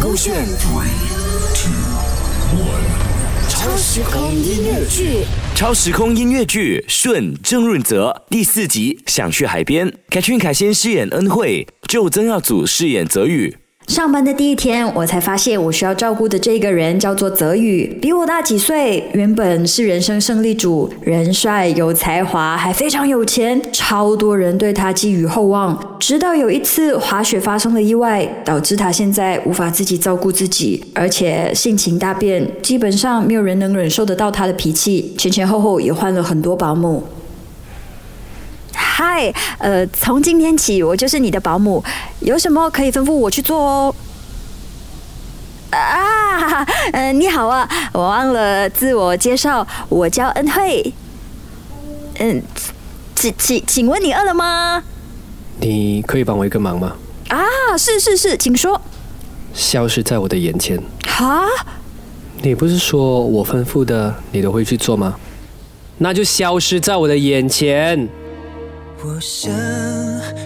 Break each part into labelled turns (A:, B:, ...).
A: 勾选 three two one 超时空音乐剧。
B: 超时空音乐剧《顺郑润泽》第四集，想去海边。凯俊凯先饰演恩惠，就曾耀祖饰演泽宇。
C: 上班的第一天，我才发现我需要照顾的这个人叫做泽宇，比我大几岁。原本是人生胜利组，人帅有才华，还非常有钱，超多人对他寄予厚望。直到有一次滑雪发生了意外，导致他现在无法自己照顾自己，而且性情大变，基本上没有人能忍受得到他的脾气。前前后后也换了很多保姆。嗨，呃，从今天起我就是你的保姆，有什么可以吩咐我去做哦。啊，呃，你好啊，我忘了自我介绍，我叫恩惠。嗯，请请请问你饿了吗？
D: 你可以帮我一个忙吗？
C: 啊，是是是，请说。
D: 消失在我的眼前。
C: 哈？
D: 你不是说我吩咐的你都会去做吗？那就消失在我的眼前。
E: 我想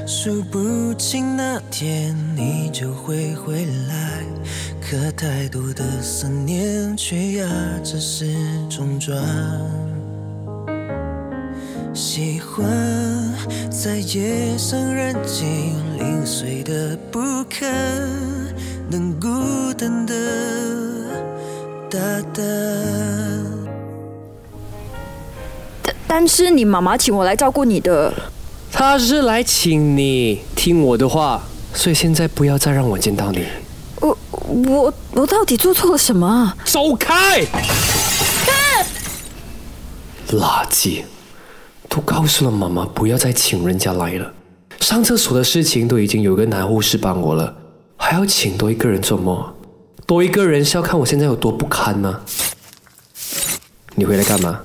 E: 数不清那天你就会回来，可太多的思念却压着时钟转。喜欢在夜深人静零碎的不可能孤单的哒哒。
C: 但但是你妈妈请我来照顾你的。
D: 他是来请你听我的话，所以现在不要再让我见到你。
C: 我我我到底做错了什么？
D: 走开！垃圾！都告诉了妈妈不要再请人家来了。上厕所的事情都已经有个男护士帮我了，还要请多一个人做么？多一个人是要看我现在有多不堪吗？你回来干嘛？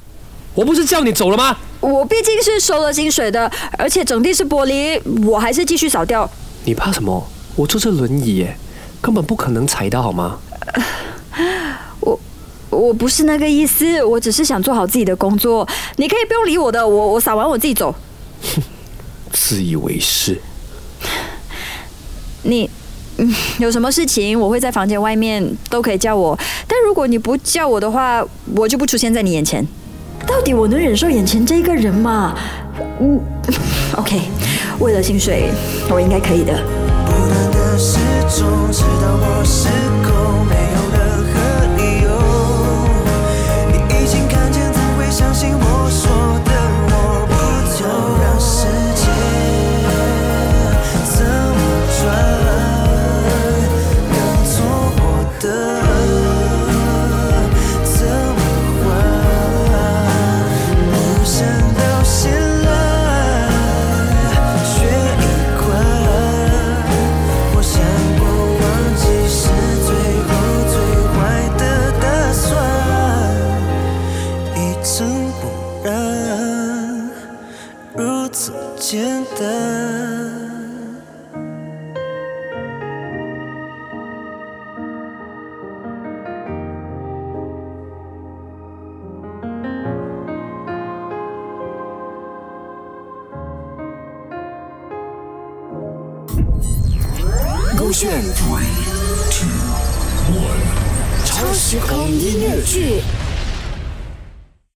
D: 我不是叫你走了吗？
C: 我毕竟是收了薪水的，而且整地是玻璃，我还是继续扫掉。
D: 你怕什么？我坐这轮椅耶，根本不可能踩到，好吗？
C: 我我不是那个意思，我只是想做好自己的工作。你可以不用理我的，我我扫完我自己走。
D: 自以为是。
C: 你嗯，有什么事情我会在房间外面都可以叫我，但如果你不叫我的话，我就不出现在你眼前。到底我能忍受眼前这一个人吗？嗯，OK，为了薪水，我应该可以的。
E: 不断的失踪，直到我失控，此简单。
A: 勾选 three two one 超时空音乐剧。